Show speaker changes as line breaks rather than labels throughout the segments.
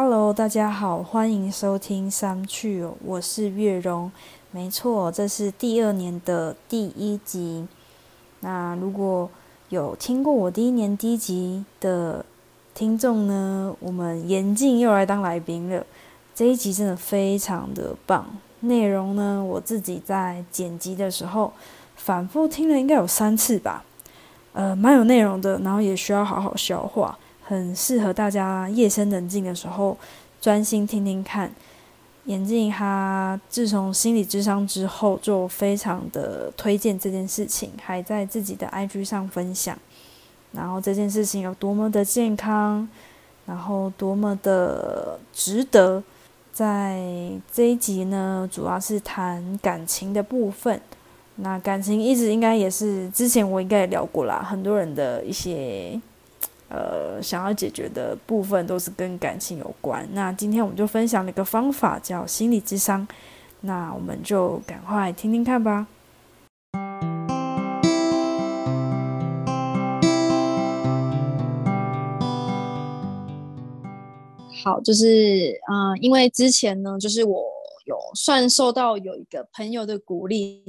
Hello，大家好，欢迎收听三趣，我是月荣。没错，这是第二年的第一集。那如果有听过我第一年第一集的听众呢，我们严静又来当来宾了。这一集真的非常的棒，内容呢，我自己在剪辑的时候反复听了应该有三次吧。呃，蛮有内容的，然后也需要好好消化，很适合大家夜深人静的时候专心听听看。眼镜他自从心理智商之后，就非常的推荐这件事情，还在自己的 IG 上分享。然后这件事情有多么的健康，然后多么的值得。在这一集呢，主要是谈感情的部分。那感情一直应该也是之前我应该也聊过啦，很多人的一些。呃，想要解决的部分都是跟感情有关。那今天我们就分享了一个方法，叫心理智商。那我们就赶快听听看吧。好，就是嗯，因为之前呢，就是我有算受到有一个朋友的鼓励，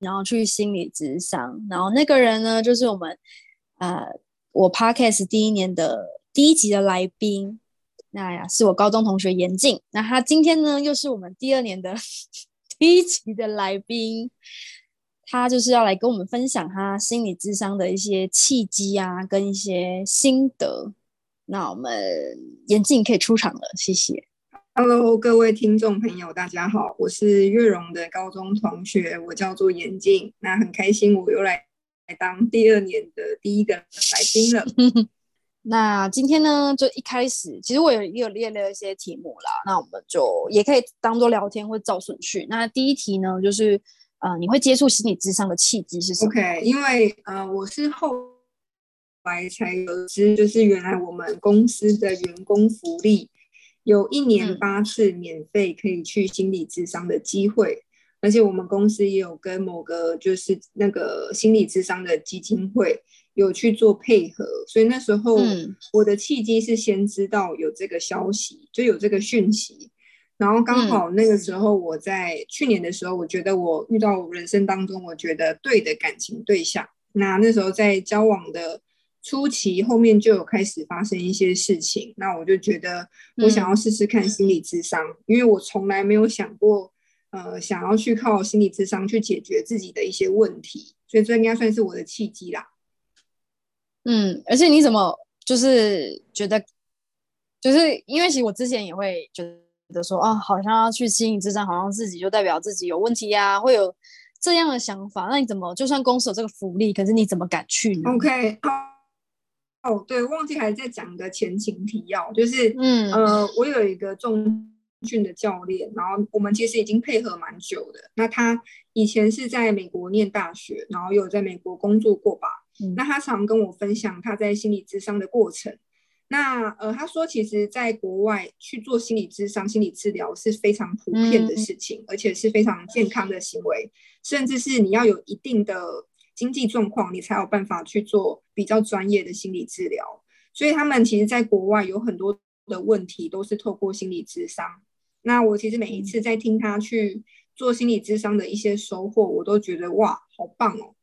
然后去心理智商，然后那个人呢，就是我们呃。我 podcast 第一年的第一集的来宾，那呀是我高中同学严静。那他今天呢又是我们第二年的 第一集的来宾，他就是要来跟我们分享他心理智商的一些契机啊，跟一些心得。那我们严静可以出场了，谢谢。
Hello，各位听众朋友，大家好，我是月荣的高中同学，我叫做严静。那很开心我又来。来当第二年的第一个来宾了。
那今天呢，就一开始，其实我有有列了一些题目啦。那我们就也可以当做聊天或照顺序。那第一题呢，就是呃，你会接触心理智商的契机是什么
？OK，因为呃，我是后来才得知，就是原来我们公司的员工福利有一年八次免费可以去心理智商的机会。而且我们公司也有跟某个就是那个心理智商的基金会有去做配合，所以那时候我的契机是先知道有这个消息，就有这个讯息，然后刚好那个时候我在去年的时候，我觉得我遇到人生当中我觉得对的感情对象，那那时候在交往的初期，后面就有开始发生一些事情，那我就觉得我想要试试看心理智商，因为我从来没有想过。呃，想要去靠心理智商去解决自己的一些问题，所以这应该算是我的契机啦。
嗯，而且你怎么就是觉得，就是因为其实我之前也会觉得说，啊，好像要去心理智商，好像自己就代表自己有问题呀，会有这样的想法。那你怎么就算公司有这个福利，可是你怎么敢去呢
？OK，哦，对，忘记还在讲一个前情提要，就是，嗯，呃，我有一个重。训的教练，然后我们其实已经配合蛮久的。那他以前是在美国念大学，然后有在美国工作过吧？那他常跟我分享他在心理咨商的过程。那呃，他说其实在国外去做心理咨商、心理治疗是非常普遍的事情，而且是非常健康的行为，甚至是你要有一定的经济状况，你才有办法去做比较专业的心理治疗。所以他们其实在国外有很多的问题都是透过心理咨商。那我其实每一次在听他去做心理智商的一些收获，我都觉得哇，好棒哦！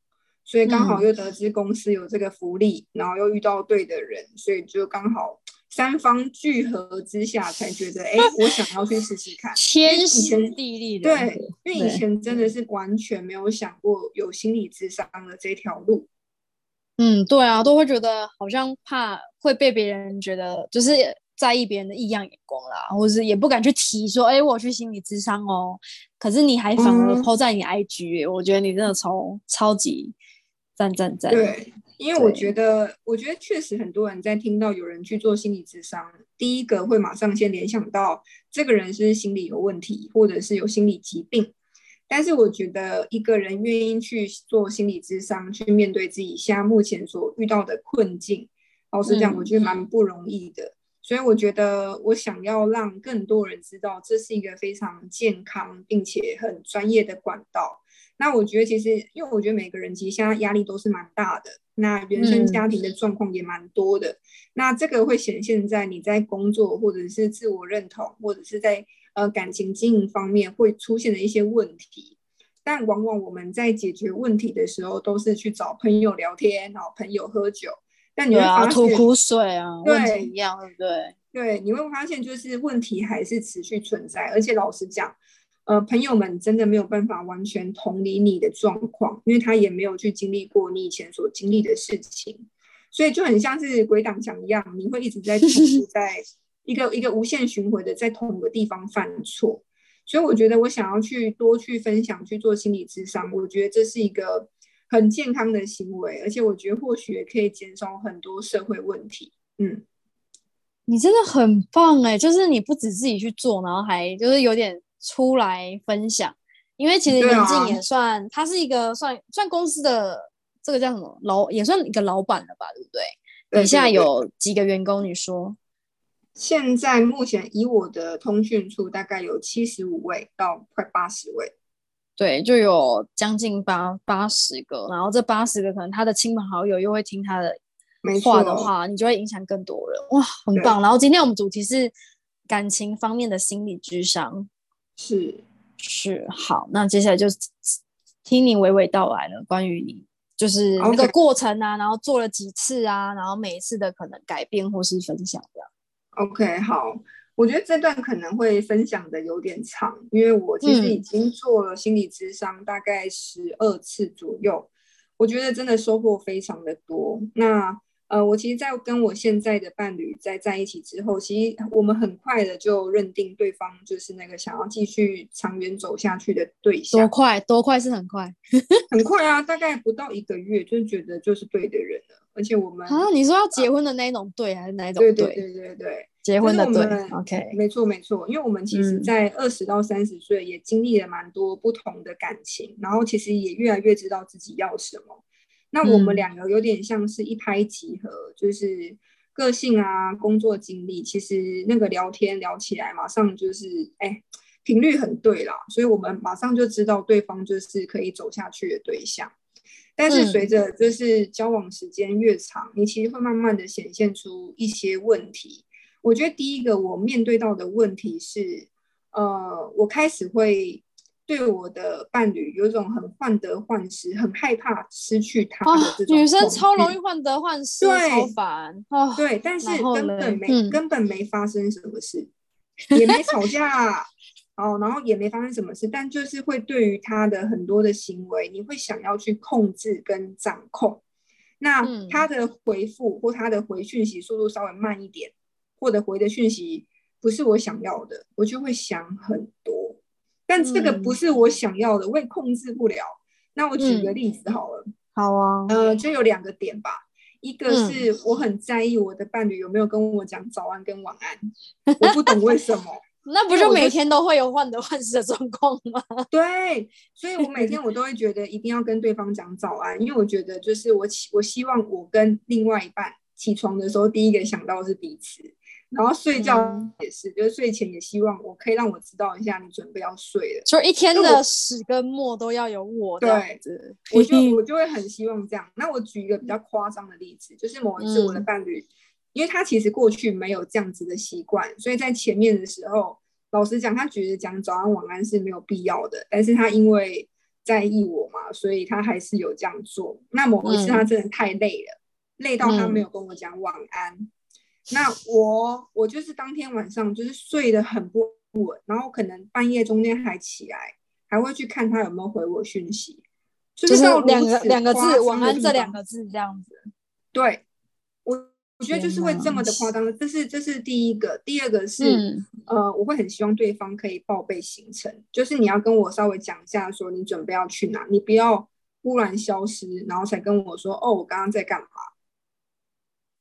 所以刚好又得知公司有这个福利，然后又遇到对的人，所以就刚好三方聚合之下，才觉得哎，我想要去试试看。
天时地利
的，对，因为以前真的是完全没有想过有心理智商的这条路。
嗯，对啊，都会觉得好像怕会被别人觉得就是。在意别人的异样眼光啦，或是也不敢去提说，哎，我去心理咨商哦。可是你还反而抛在你 IG，我觉得你真的超超级赞赞赞。
对，因为我觉得，我觉得确实很多人在听到有人去做心理咨商，第一个会马上先联想到这个人是心理有问题，或者是有心理疾病。但是我觉得一个人愿意去做心理咨商，去面对自己现在目前所遇到的困境，老实讲，我觉得蛮不容易的。所以我觉得，我想要让更多人知道，这是一个非常健康并且很专业的管道。那我觉得其实，因为我觉得每个人其实现在压力都是蛮大的，那原生家庭的状况也蛮多的，那这个会显现在你在工作或者是自我认同，或者是在呃感情经营方面会出现的一些问题。但往往我们在解决问题的时候，都是去找朋友聊天，然后朋友喝酒。但你会发
现，吐苦水啊，
对，
一样，对不对？
对，你会发现就是问题还是持续存在，而且老实讲。呃，朋友们真的没有办法完全同理你的状况，因为他也没有去经历过你以前所经历的事情，所以就很像是鬼挡墙一样，你会一直在重复 在一个一个无限循环的在同一个地方犯错。所以我觉得我想要去多去分享去做心理智商，我觉得这是一个很健康的行为，而且我觉得或许也可以减少很多社会问题。嗯，
你真的很棒哎，就是你不止自己去做，然后还就是有点。出来分享，因为其实眼镜也算，他是一个算算公司的这个叫什么老，也算一个老板了吧，对不对？底下有几个员工？你说，
现在目前以我的通讯处，大概有七十五位到快八十位，
对，就有将近八八十个，然后这八十个可能他的亲朋好友又会听他的话的话，你就会影响更多人，哇，很棒。然后今天我们主题是感情方面的心理智商。
是
是好，那接下来就听你娓娓道来了，关于你就是那个过程啊，然后做了几次啊，然后每一次的可能改变或是分享这样。
OK，好，我觉得这段可能会分享的有点长，因为我其实已经做了心理咨商大概十二次左右，我觉得真的收获非常的多。那呃，我其实，在跟我现在的伴侣在在一起之后，其实我们很快的就认定对方就是那个想要继续长远走下去的对象。
多快？多快是很快？
很快啊，大概不到一个月，就觉得就是对的人了。而且我们
啊，你说要结婚的那种对，还是哪一种
对？对对对对，
结婚的对。OK，
没错没错，因为我们其实，在二十到三十岁也经历了蛮多不同的感情，然后其实也越来越知道自己要什么。那我们两个有点像是一拍即合，就是个性啊、工作经历，其实那个聊天聊起来，马上就是哎，频率很对啦，所以我们马上就知道对方就是可以走下去的对象。但是随着就是交往时间越长，你其实会慢慢的显现出一些问题。我觉得第一个我面对到的问题是，呃，我开始会。对我的伴侣有一种很患得患失，很害怕失去他的这种。
女生超容易患得患失，超烦。
对，但是根本没根本没发生什么事，也没吵架哦，然后也没发生什么事，但就是会对于他的很多的行为，你会想要去控制跟掌控。那他的回复或他的回讯息速度稍微慢一点，或者回的讯息不是我想要的，我就会想很多。但这个不是我想要的，我也控制不了。那我举个例子好了，
好啊，
呃，就有两个点吧。一个是我很在意我的伴侣有没有跟我讲早安跟晚安，我不懂为什么。
那不就每天都会有患得患失的状况吗？
对，所以我每天我都会觉得一定要跟对方讲早安，因为我觉得就是我起我希望我跟另外一半起床的时候，第一个想到是彼此。然后睡觉也是，就是睡前也希望我可以让我知道一下你准备要睡了，
就一天的始跟末都要有我
对，我就 我就会很希望这样。那我举一个比较夸张的例子，就是某一次我的伴侣，因为他其实过去没有这样子的习惯，所以在前面的时候，老实讲，他觉得讲早安晚安是没有必要的。但是他因为在意我嘛，所以他还是有这样做。那某一次他真的太累了，累到他没有跟我讲晚安。那我我就是当天晚上就是睡得很不稳，然后可能半夜中间还起来，还会去看他有没有回我讯息，
就是两个两个字晚安这两个字这样子。
对，我我觉得就是会这么的夸张这是这是第一个，第二个是呃，我会很希望对方可以报备行程，就是你要跟我稍微讲一下，说你准备要去哪，你不要忽然消失，然后才跟我说哦，我刚刚在干嘛。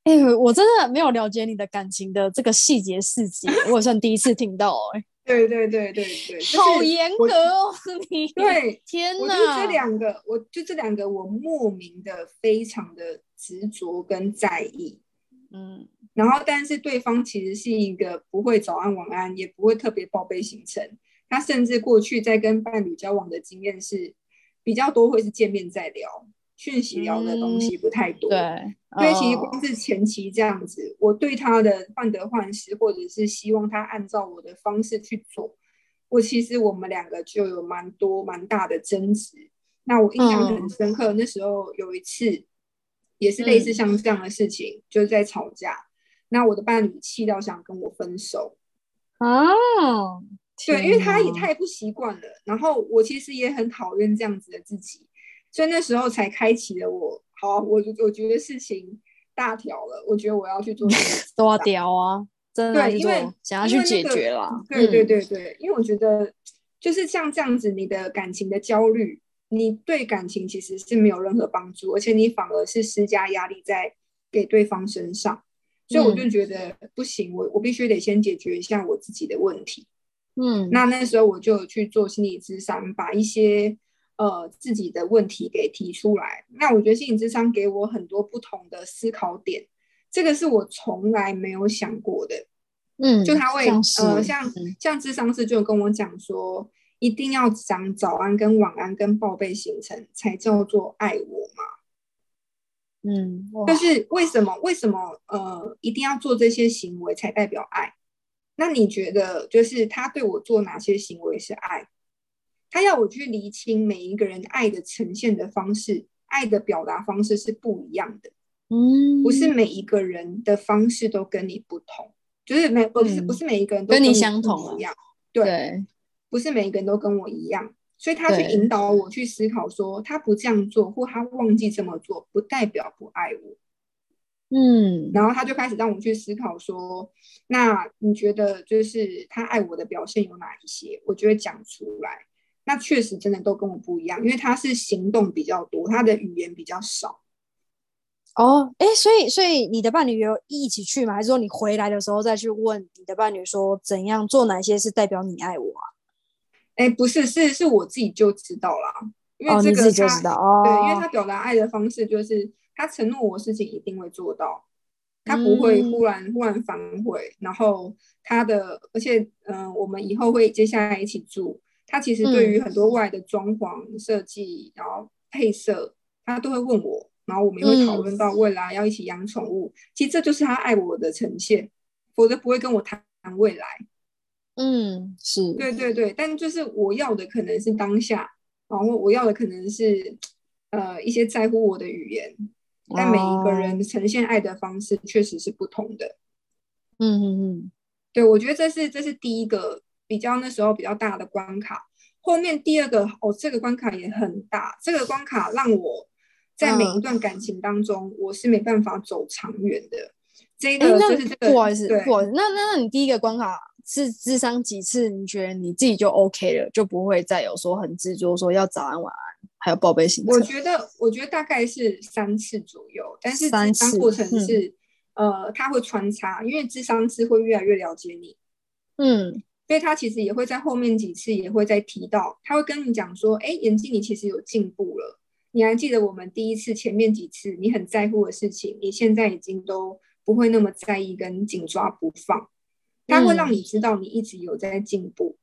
哎，我真的没有了解你的感情的这个细节细节，我也算第一次听到哎。
对对对对对，
好严格哦你。
对，
天哪！
我就这两个，我就这两个，我莫名的非常的执着跟在意。嗯，然后但是对方其实是一个不会早安晚安，也不会特别报备行程。他甚至过去在跟伴侣交往的经验是。比较多会是见面再聊，讯息聊的东西不太多。
对，
所以其实光是前期这样子，我对他的患得患失，或者是希望他按照我的方式去做，我其实我们两个就有蛮多蛮大的争执。那我印象很深刻，那时候有一次也是类似像这样的事情，就是在吵架。那我的伴侣气到想跟我分手
哦，
对，因为他也太不习惯了。然后我其实也很讨厌这样子的自己，所以那时候才开启了我。好，我我觉得事情大条了，我觉得我要去做
都要屌啊，真的，
对，因为
想要去解决了。
对对对对，因为我觉得就是像这样子，你的感情的焦虑，你对感情其实是没有任何帮助，而且你反而是施加压力在给对方身上。所以我就觉得不行，我我必须得先解决一下我自己的问题。
嗯，
那那时候我就去做心理咨商，把一些呃自己的问题给提出来。那我觉得心理咨商给我很多不同的思考点，这个是我从来没有想过的。
嗯，
就他会呃像像智商师就跟我讲说，一定要讲早安跟晚安跟报备行程才叫做爱我吗。
嗯，
就是为什么？为什么？呃，一定要做这些行为才代表爱？那你觉得，就是他对我做哪些行为是爱？他要我去厘清每一个人爱的呈现的方式，爱的表达方式是不一样的。
嗯，
不是每一个人的方式都跟你不同，就是每不是不是每一个人都跟
你相同
一样。对，不是每一个人都跟我一样。所以他去引导我去思考，说他不这样做，或他忘记这么做，不代表不爱我。
嗯，
然后他就开始让我去思考，说那你觉得就是他爱我的表现有哪一些？我就会讲出来。那确实真的都跟我不一样，因为他是行动比较多，他的语言比较少。
哦，哎，所以所以你的伴侣有一起去吗？还是说你回来的时候再去问你的伴侣说，怎样做哪些是代表你爱我啊？
哎，不是，是是我自己就知道啦，因为这个
他，
对，因为他表达爱的方式就是他承诺我事情一定会做到，他不会忽然忽然反悔，然后他的，而且嗯，我们以后会接下来一起住，他其实对于很多外的装潢设计，然后配色，他都会问我，然后我们也会讨论到未来要一起养宠物，其实这就是他爱我的呈现，否则不会跟我谈未来。
嗯，是
对对对，但就是我要的可能是当下，然后我要的可能是呃一些在乎我的语言，但每一个人呈现爱的方式确实是不同的。
嗯嗯嗯，
对，我觉得这是这是第一个比较那时候比较大的关卡。后面第二个哦，这个关卡也很大，这个关卡让我在每一段感情当中，我是没办法走长远的。这个就是这个，
不好意思，不好意思，那那那你第一个关卡。是智商几次？你觉得你自己就 OK 了，就不会再有说很执着说要早安晚安，还有报备行程。
我觉得，我觉得大概是三次左右，但是智商过程是，呃，他会穿插，因为智商是会越来越了解你，
嗯，
所以他其实也会在后面几次也会再提到，他会跟你讲说，哎，眼镜你其实有进步了，你还记得我们第一次前面几次你很在乎的事情，你现在已经都不会那么在意跟紧抓不放。他会让你知道你一直有在进步，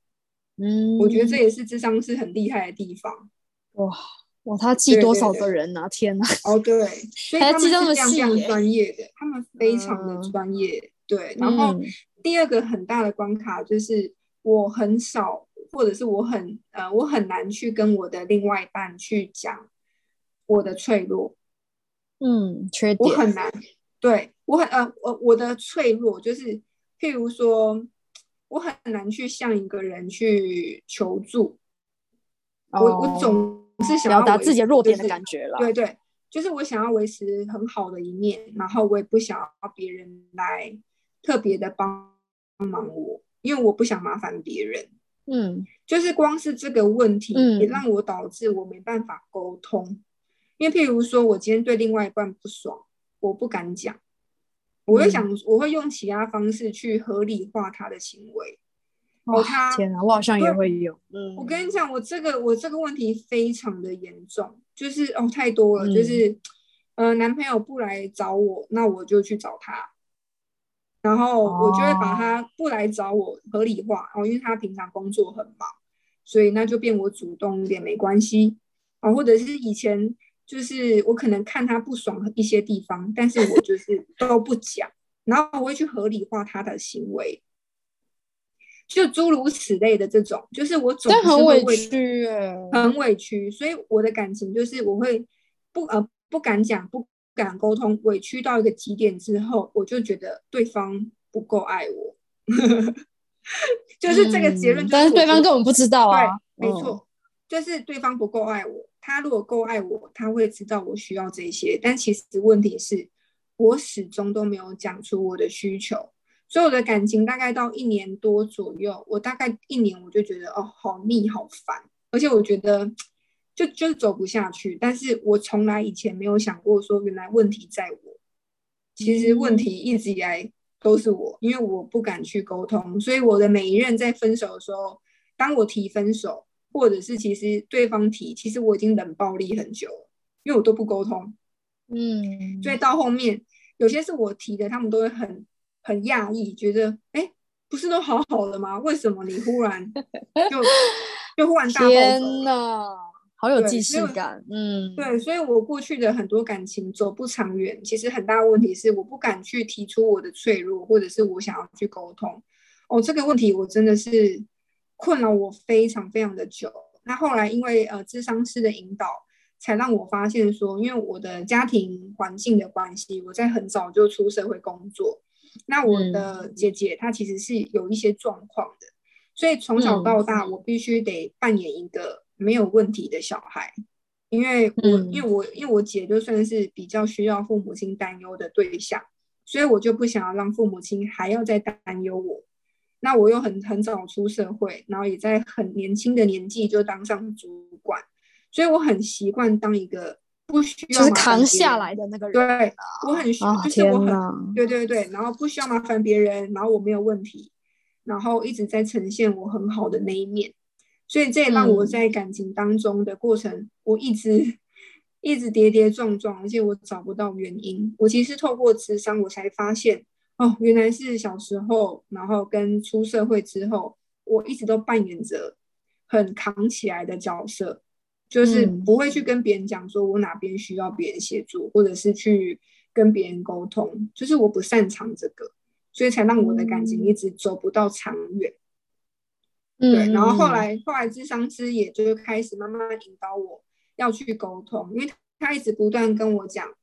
嗯，
我觉得这也是智商是很厉害的地方。
哇哇，他记多少个人啊？天哪！
哦，对，所以他们是这样这样专业的，他们非常的专业。对，然后第二个很大的关卡就是我很少，或者是我很呃，我很难去跟我的另外一半去讲我的脆弱，
嗯，缺点，
我很难。对我很呃，我我的脆弱就是。譬如说，我很难去向一个人去求助，我我总是想要
表达自己弱点的感觉了。
对对，就是我想要维持很好的一面，然后我也不想要别人来特别的帮忙我，因为我不想麻烦别人。
嗯，
就是光是这个问题，也让我导致我没办法沟通。因为譬如说，我今天对另外一半不爽，我不敢讲。我会想，我会用其他方式去合理化他的行为。哦，他
天啊，我好像也会有。嗯，
我跟你讲，我这个我这个问题非常的严重，就是哦太多了，就是呃男朋友不来找我，那我就去找他，然后我就会把他不来找我合理化。哦，因为他平常工作很忙，所以那就变我主动一点没关系。啊，或者是以前就是我可能看他不爽一些地方，但是我就是 都不讲，然后我会去合理化他的行为，就诸如此类的这种，就是我总是
很委屈，
很委屈，所以我的感情就是我会不呃不敢讲，不敢沟通，委屈到一个极点之后，我就觉得对方不够爱我，就是这个结论。
但是对方根本不知道啊，
没错。就是对方不够爱我，他如果够爱我，他会知道我需要这些。但其实问题是，我始终都没有讲出我的需求，所以我的感情大概到一年多左右，我大概一年我就觉得哦，好腻，好烦，而且我觉得就就是走不下去。但是我从来以前没有想过说，原来问题在我。其实问题一直以来都是我，因为我不敢去沟通，所以我的每一任在分手的时候，当我提分手。或者是其实对方提，其实我已经冷暴力很久了，因为我都不沟通，嗯，所以到后面有些是我提的，他们都会很很讶异，觉得哎，不是都好好的吗？为什么你忽然 就就忽然大暴
天哪，好有既视感，嗯，
对，所以我过去的很多感情走不长远，其实很大问题是我不敢去提出我的脆弱，或者是我想要去沟通。哦，这个问题我真的是。困扰我非常非常的久，那后来因为呃智商师的引导，才让我发现说，因为我的家庭环境的关系，我在很早就出社会工作，那我的姐姐她其实是有一些状况的，所以从小到大我必须得扮演一个没有问题的小孩，因为我因为我因为我姐就算是比较需要父母亲担忧的对象，所以我就不想要让父母亲还要再担忧我。那我又很很早出社会，然后也在很年轻的年纪就当上主管，所以我很习惯当一个不需要
扛下来的那个人。
对，我很就是我很对对对，然后不需要麻烦别人，然后我没有问题，然后一直在呈现我很好的那一面，所以这也让我在感情当中的过程，我一直一直跌跌撞撞，而且我找不到原因。我其实透过智商，我才发现。哦，原来是小时候，然后跟出社会之后，我一直都扮演着很扛起来的角色，就是不会去跟别人讲说我哪边需要别人协助，或者是去跟别人沟通，就是我不擅长这个，所以才让我的感情一直走不到长远。对，然后后来后来智商师也就开始慢慢引导我要去沟通，因为他一直不断跟我讲。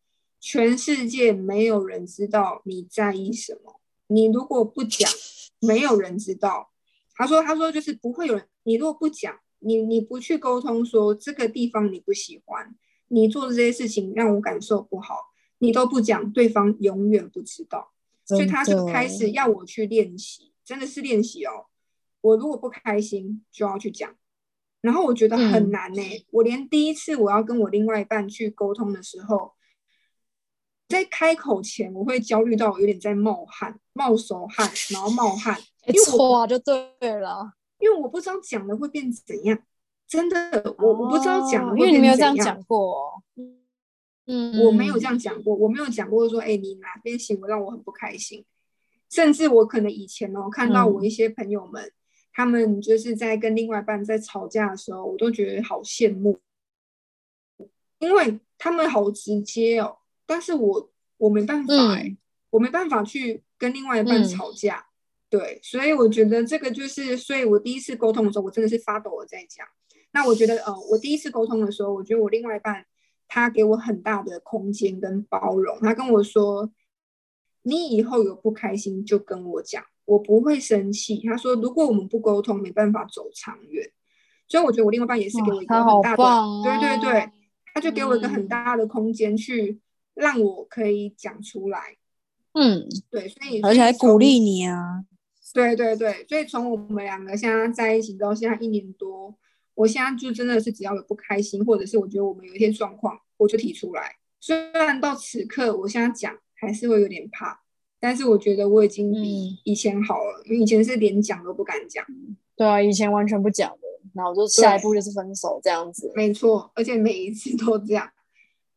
全世界没有人知道你在意什么，你如果不讲，没有人知道。他说：“他说就是不会有人，你如果不讲，你你不去沟通，说这个地方你不喜欢，你做的这些事情让我感受不好，你都不讲，对方永远不知道。所以他就开始要我去练习，真的是练习哦。我如果不开心，就要去讲。然后我觉得很难呢，我连第一次我要跟我另外一半去沟通的时候。”在开口前，我会焦虑到有点在冒汗、冒手汗，然后冒汗，
因为错就对了。
因为我不知道讲的会变怎样，真的，我我不知道讲的会
变怎样。因为你没有这样讲过，
嗯，我没有这样讲过，我没有讲过说，哎，你哪边行为让我很不开心。甚至我可能以前哦，看到我一些朋友们，他们就是在跟另外一半在吵架的时候，我都觉得好羡慕，因为他们好直接哦。但是我我没办法哎，我没办法去跟另外一半吵架，对，所以我觉得这个就是，所以我第一次沟通的时候，我真的是发抖了在讲。那我觉得，呃，我第一次沟通的时候，我觉得我另外一半他给我很大的空间跟包容，他跟我说：“你以后有不开心就跟我讲，我不会生气。”他说：“如果我们不沟通，没办法走长远。”所以我觉得我另外一半也是给我一个很大的，对对对，他就给我一个很大的空间去。让我可以讲出来，
嗯，
对，所以
而且还鼓励你啊，
对对对，所以从我们两个现在在一起到现在一年多，我现在就真的是只要有不开心，或者是我觉得我们有一些状况，我就提出来。虽然到此刻我现在讲还是会有点怕，但是我觉得我已经比以前好了，因为以前是连讲都不敢讲。
对啊，以前完全不讲的，然后就下一步就是分手这样子。
没错，而且每一次都这样。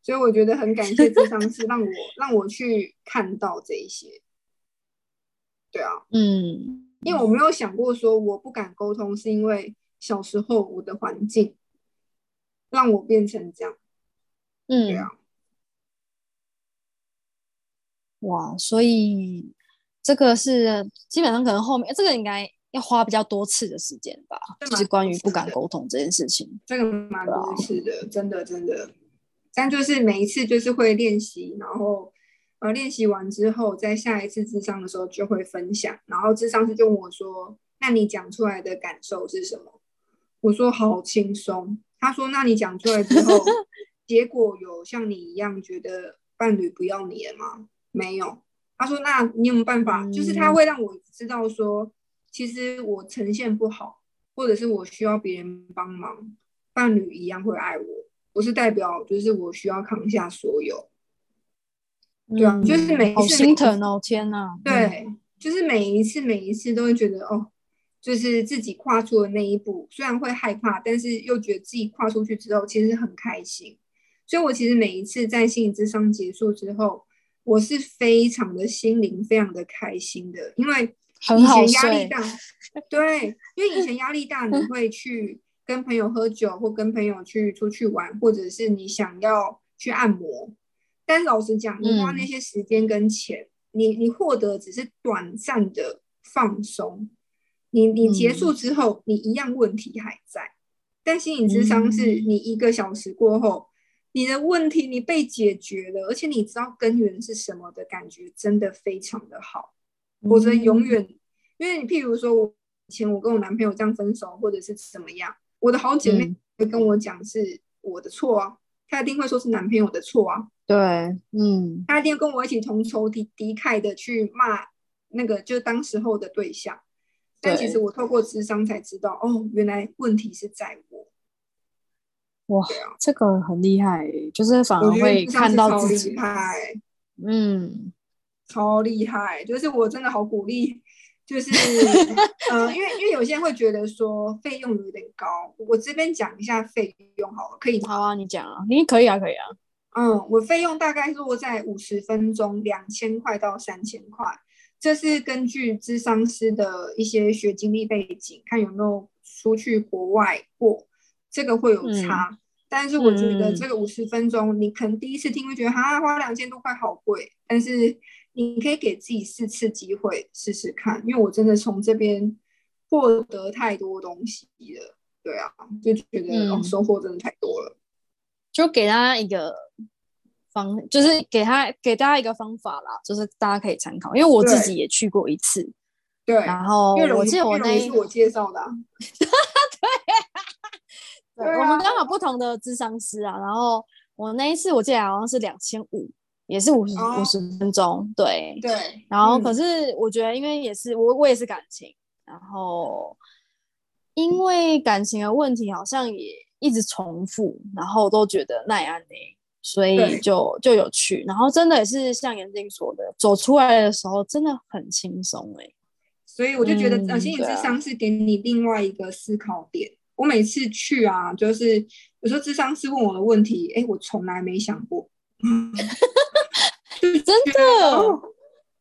所以我觉得很感谢智商师让我 让我去看到这一些，对啊，
嗯，
因为我没有想过说我不敢沟通是因为小时候我的环境，让我变成这样。嗯，对啊。
哇，所以这个是基本上可能后面这个应该要花比较多次的时间吧，就是关于不敢沟通这件事情。
这个蛮多次的，真的真的。但就是每一次就是会练习，然后呃练习完之后，在下一次智商的时候就会分享，然后智商师就问我说：“那你讲出来的感受是什么？”我说：“好轻松。”他说：“那你讲出来之后，结果有像你一样觉得伴侣不要你了吗？”没有。他说：“那你有没有办法？就是他会让我知道说，其实我呈现不好，或者是我需要别人帮忙，伴侣一样会爱我。”不是代表就是我需要扛下所有，对啊，就是每
好心疼哦，天哪！
对，就是每一次每一次都会觉得哦，就是自己跨出的那一步，虽然会害怕，但是又觉得自己跨出去之后其实很开心。所以我其实每一次在心理智商结束之后，我是非常的心灵非常的开心的，因为以前压力大，对，因为以前压力大，你会去。跟朋友喝酒，或跟朋友去出去玩，或者是你想要去按摩，但是老实讲，你花那些时间跟钱，你你获得只是短暂的放松，你你结束之后，你一样问题还在。但心理智商是你一个小时过后，你的问题你被解决了，而且你知道根源是什么的感觉，真的非常的好。否则永远，因为你譬如说，我以前我跟我男朋友这样分手，或者是怎么样。我的好姐妹会跟我讲是我的错啊，她一定会说是男朋友的错啊。
对，嗯，
她一定跟我一起同仇敌敌忾的去骂那个就当时候的对象。但其实我透过智商才知道，哦，原来问题是在我。
哇，这个很厉害，就是反而会看到自己。
嗯，超厉害，就是我真的好鼓励。就是，呃，因为因为有些人会觉得说费用有点高，我这边讲一下费用好了，可以吗？
好啊，你讲啊，你可以啊，可以啊。
嗯，我费用大概落在五十分钟两千块到三千块，这是根据智商师的一些学经历背景，看有没有出去国外过，这个会有差。但是我觉得这个五十分钟，你可能第一次听会觉得哈花两千多块好贵，但是。你可以给自己四次机会试试看，因为我真的从这边获得太多东西了，对啊，就觉得收获真的太多了。
就给大家一个方，就是给他给大家一个方法啦，就是大家可以参考。因为我自己也去过一次，
对，
然后我记得我那
是我介绍的，
对，对，我们刚好不同的智商师啊，然后我那一次我记得好像是两千五。也是五十五十分钟，对
对。
然后可是我觉得，因为也是我我也是感情，然后因为感情的问题好像也一直重复，然后都觉得耐安内，所以就就有去。然后真的也是像严静说的，走出来的时候真的很轻松哎。
所以我就觉得，呃，心理智商是给你另外一个思考点。我每次去啊，就是有时候智商是问我的问题，哎，我从来没想过。
真的，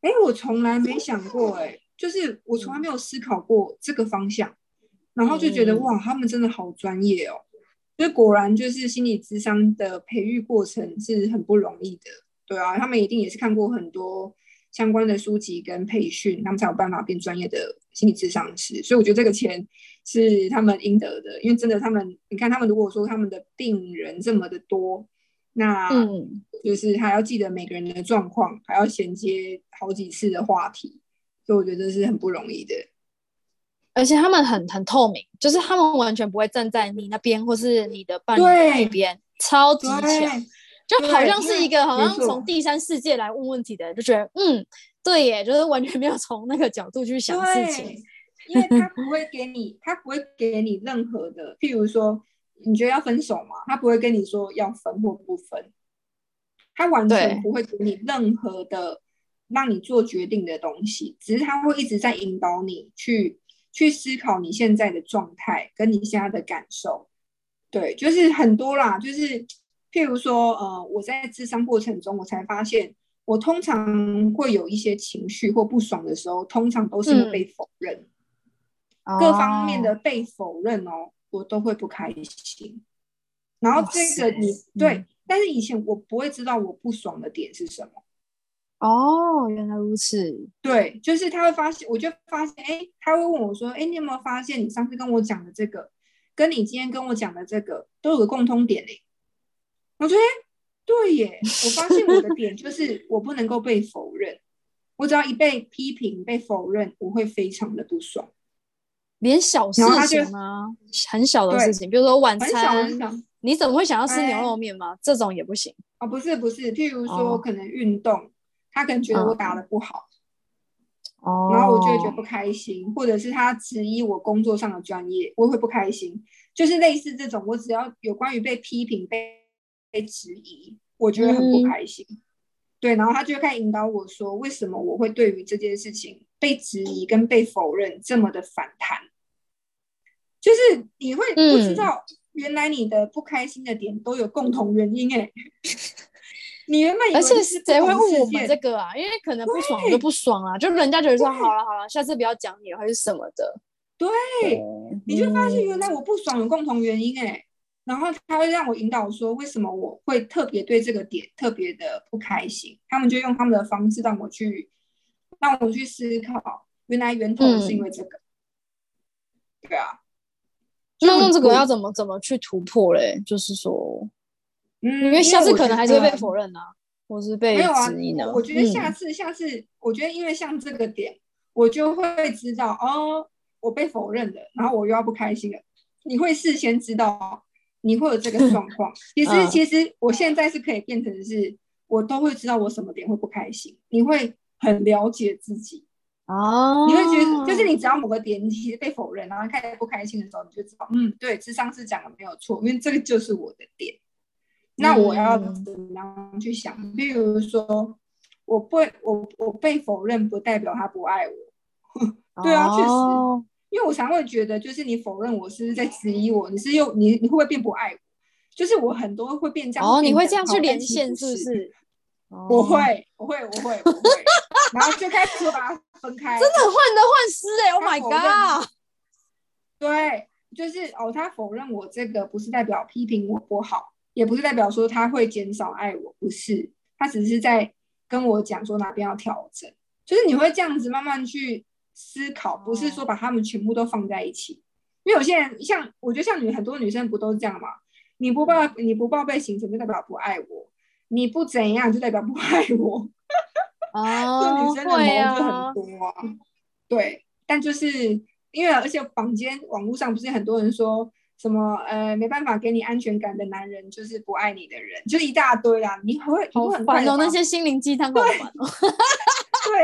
哎，我从来没想过，哎，就是我从来没有思考过这个方向，然后就觉得哇，他们真的好专业哦，所以果然就是心理智商的培育过程是很不容易的，对啊，他们一定也是看过很多相关的书籍跟培训，他们才有办法变专业的心理智商师，所以我觉得这个钱是他们应得的，因为真的他们，你看他们如果说他们的病人这么的多。那就是还要记得每个人的状况，还要衔接好几次的话题，所以我觉得是很不容易的。
而且他们很很透明，就是他们完全不会站在你那边或是你的伴侣那边，超级强，就好像是一个好像从第三世界来问问题的人，就觉得嗯，对耶，就是完全没有从那个角度去想事情，
因为他不会给你，他不会给你任何的，譬如说。你觉得要分手吗？他不会跟你说要分或不分，他完全不会给你任何的让你做决定的东西，只是他会一直在引导你去去思考你现在的状态跟你现在的感受。对，就是很多啦，就是譬如说，呃，我在智商过程中，我才发现，我通常会有一些情绪或不爽的时候，通常都是被否认，各方面的被否认哦。我都会不开心，然后这个你对，但是以前我不会知道我不爽的点是什么。
哦，原来如此。
对，就是他会发现，我就发现，哎，他会问我说，哎，你有没有发现你上次跟我讲的这个，跟你今天跟我讲的这个都有个共通点嘞？我说，哎，对耶，我发现我的点就是 我不能够被否认，我只要一被批评、被否认，我会非常的不爽。
连小事情吗？很小的事情，比如说晚餐，你怎么会想要吃牛肉面吗？这种也不行
哦。不是不是，譬如说可能运动。他可能觉得我打的不好，
哦，
然后我就会觉得不开心，或者是他质疑我工作上的专业，我会不开心。就是类似这种，我只要有关于被批评、被被质疑，我觉得很不开心。对，然后他就会开始引导我说，为什么我会对于这件事情被质疑跟被否认这么的反弹？就是你会不知道，原来你的不开心的点都有共同原因，哎。你原本
而且谁会问我们这个啊？因为可能不爽就不爽啊，就人家觉得说好了好了，下次不要讲你了，还是什么的。
对，你就发现原来我不爽有共同原因哎，然后他会让我引导说为什么我会特别对这个点特别的不开心，他们就用他们的方式让我去让我去思考，原来源头是因为这个。对啊，
那那这个要怎么怎么去突破嘞？就是说。嗯，因为下次可能还是会被否认啊，或是被质疑呢。
我觉得下次，下次，我觉得因为像这个点，我就会知道哦，我被否认了，然后我又要不开心了。你会事先知道你会有这个状况。其实，其实我现在是可以变成是，我都会知道我什么点会不开心。你会很了解自己
哦，
你会觉得就是你只要某个点其实被否认，然后开始不开心的时候，你就知道，嗯，对，智商是讲的没有错，因为这个就是我的点。那我要怎么样去想？比如说，我被我我被否认，不代表他不爱我。对啊，确实，因为我常会觉得，就是你否认我，是在质疑我，你是又你你会不会变不爱我？就是我很多会变这样。
哦，你会这样去连线，是不是？
我会，我会，我会，我会。然后就开始把它分开。
真的患得患失哎！Oh my god！
对，就是哦，他否认我这个，不是代表批评我不好。也不是代表说他会减少爱我，不是，他只是在跟我讲说哪边要调整，就是你会这样子慢慢去思考，不是说把他们全部都放在一起，因为有些人像我觉得像女很多女生不都是这样吗？你不报你不报备行程就代表不爱我，你不怎样就代表不爱我，
哦，
女生的矛就很多啊，对，但就是因为而且坊间网络上不是很多人说。什么呃没办法给你安全感的男人就是不爱你的人，就一大堆啊！你会
好烦哦，那些心灵鸡汤好烦哦。
对，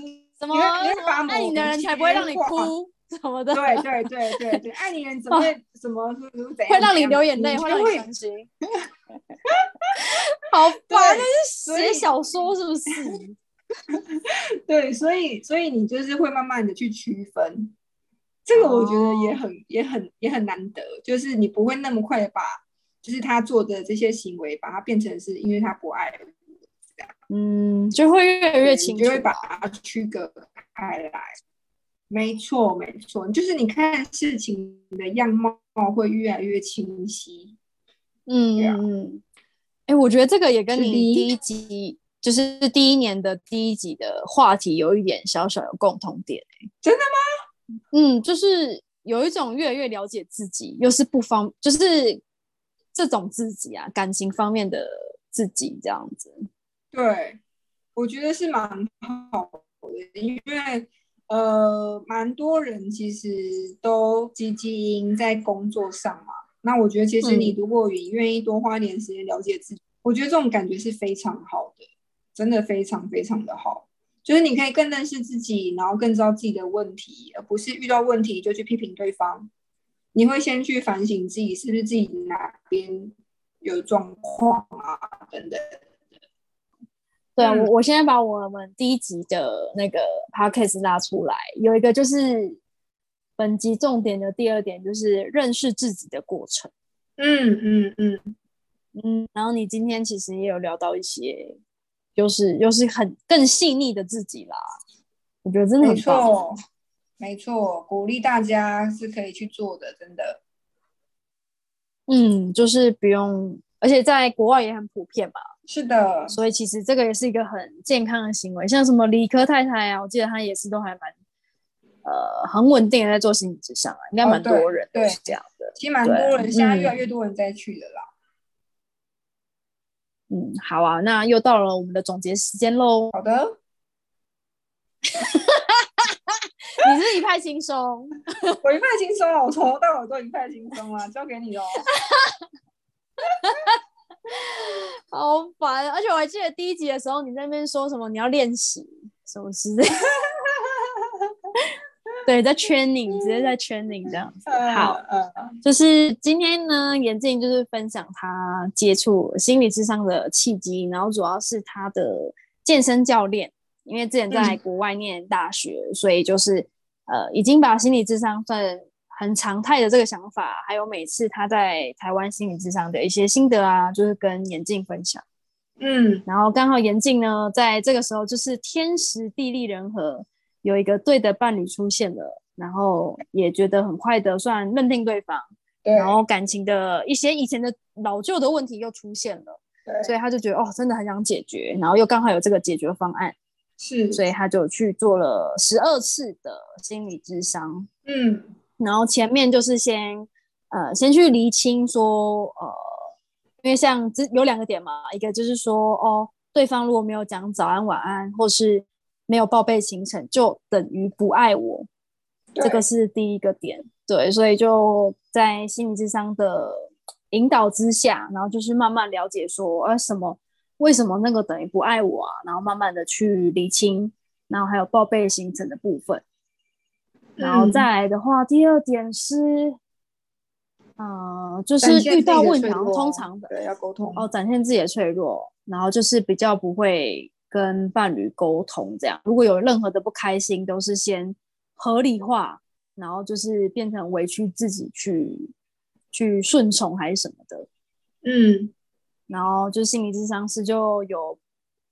什么爱你的人才不会让你哭什么的。
对对对对对，爱你人怎么会 怎么怎样？
会让你流眼泪，会让你伤心。好烦，那是写小说是不是？
对，所以所以你就是会慢慢的去区分。这个我觉得也很也很也很难得，就是你不会那么快的把，就是他做的这些行为，把它变成是因为他不爱这样，
嗯，就会越来越清，
就会把它区隔开来。没错，没错，就是你看事情的样貌会越来越清晰。
嗯嗯，哎，我觉得这个也跟你第一集，就是第一年的第一集的话题有一点小小的共同点，哎，
真的吗？
嗯，就是有一种越来越了解自己，又是不方，就是这种自己啊，感情方面的自己这样子。
对，我觉得是蛮好的，因为呃，蛮多人其实都积极在工作上嘛。那我觉得，其实你如果你愿意多花一点时间了解自己，我觉得这种感觉是非常好的，真的非常非常的好。就是你可以更认识自己，然后更知道自己的问题，而不是遇到问题就去批评对方。你会先去反省自己是不是自己哪边有状况啊，等等。
对啊，我我现在把我们第一集的那个 podcast 拉出来，有一个就是本集重点的第二点，就是认识自己的过程。
嗯嗯嗯
嗯，然后你今天其实也有聊到一些。就是又是很更细腻的自己啦，我觉得真的
没错，没错，鼓励大家是可以去做的，真的。
嗯，就是不用，而且在国外也很普遍嘛。
是的，
所以其实这个也是一个很健康的行为。像什么理科太太啊，我记得她也是都还蛮呃很稳定的在做心理智商啊，应该蛮多人
对
是这样的。
其实蛮多人，现在越来越多人在去的啦。
嗯，好啊，那又到了我们的总结时间喽。
好的。
你是一派轻松，
我一派轻松啊！我从头到尾都一派轻松啊，交给你喽。
好烦，而且我还记得第一集的时候，你在那边说什么你要练习什么之类，对，在 training，直接在 training 这样子。好，就是今天呢，眼镜就是分享他接触心理智商的契机，然后主要是他的健身教练，因为之前在国外念大学，所以就是呃，已经把心理智商算。很常态的这个想法，还有每次他在台湾心理智商的一些心得啊，就是跟严静分享。
嗯，
然后刚好严静呢，在这个时候就是天时地利人和，有一个对的伴侣出现了，然后也觉得很快的算认定对方，然后感情的一些以前的老旧的问题又出现了，所以他就觉得哦，真的很想解决，然后又刚好有这个解决方案，
是，
所以他就去做了十二次的心理智商。
嗯。
然后前面就是先，呃，先去厘清说，呃，因为像这有两个点嘛，一个就是说，哦，对方如果没有讲早安晚安，或是没有报备行程，就等于不爱我，这个是第一个点。对，所以就在心理智商的引导之下，然后就是慢慢了解说，呃，什么，为什么那个等于不爱我啊？然后慢慢的去厘清，然后还有报备行程的部分。然后再来的话，第二点是，呃，就是遇到问题，通常的
对要沟通。
哦，展现自己的脆弱，然后就是比较不会跟伴侣沟通，这样。如果有任何的不开心，都是先合理化，然后就是变成委屈自己去去顺从还是什么的，
嗯，
然后就心理智商师就有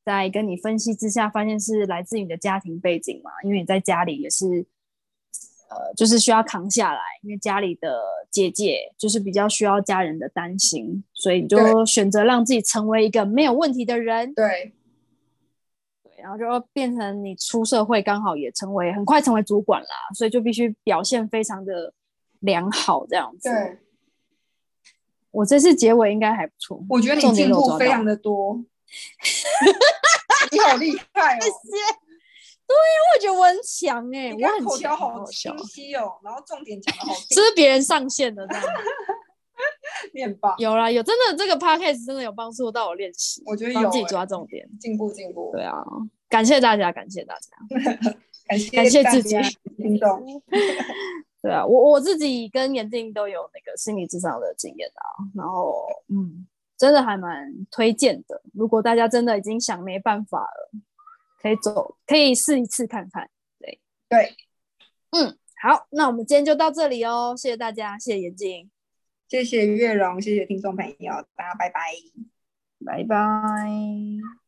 在跟你分析之下，发现是来自你的家庭背景嘛，因为你在家里也是。呃，就是需要扛下来，因为家里的姐姐就是比较需要家人的担心，所以你就选择让自己成为一个没有问题的人。
对，
对，然后就变成你出社会刚好也成为很快成为主管啦，所以就必须表现非常的良好这样子。
对，
我这次结尾应该还不错，
我觉得你进步非常的多，你好厉害哦！
谢谢。对呀，我觉得我很强哎，我很
口条好清晰哦，然后重点讲的好，
这是别人上线的这样。
面包，
有啦，有真的这个 podcast 真的有帮助到我练习，
我觉得有
自己抓重点，
进步进步。
对啊，感谢大家，感谢大
家，感谢
感谢自己
听众。
对啊，我我自己跟眼镜都有那个心理智商的经验啊，然后嗯，真的还蛮推荐的。如果大家真的已经想没办法了。可以走，可以试一次看看。对
对，
嗯，好，那我们今天就到这里哦，谢谢大家，谢谢眼镜，
谢谢月荣，谢谢听众朋友，大家拜拜，
拜拜。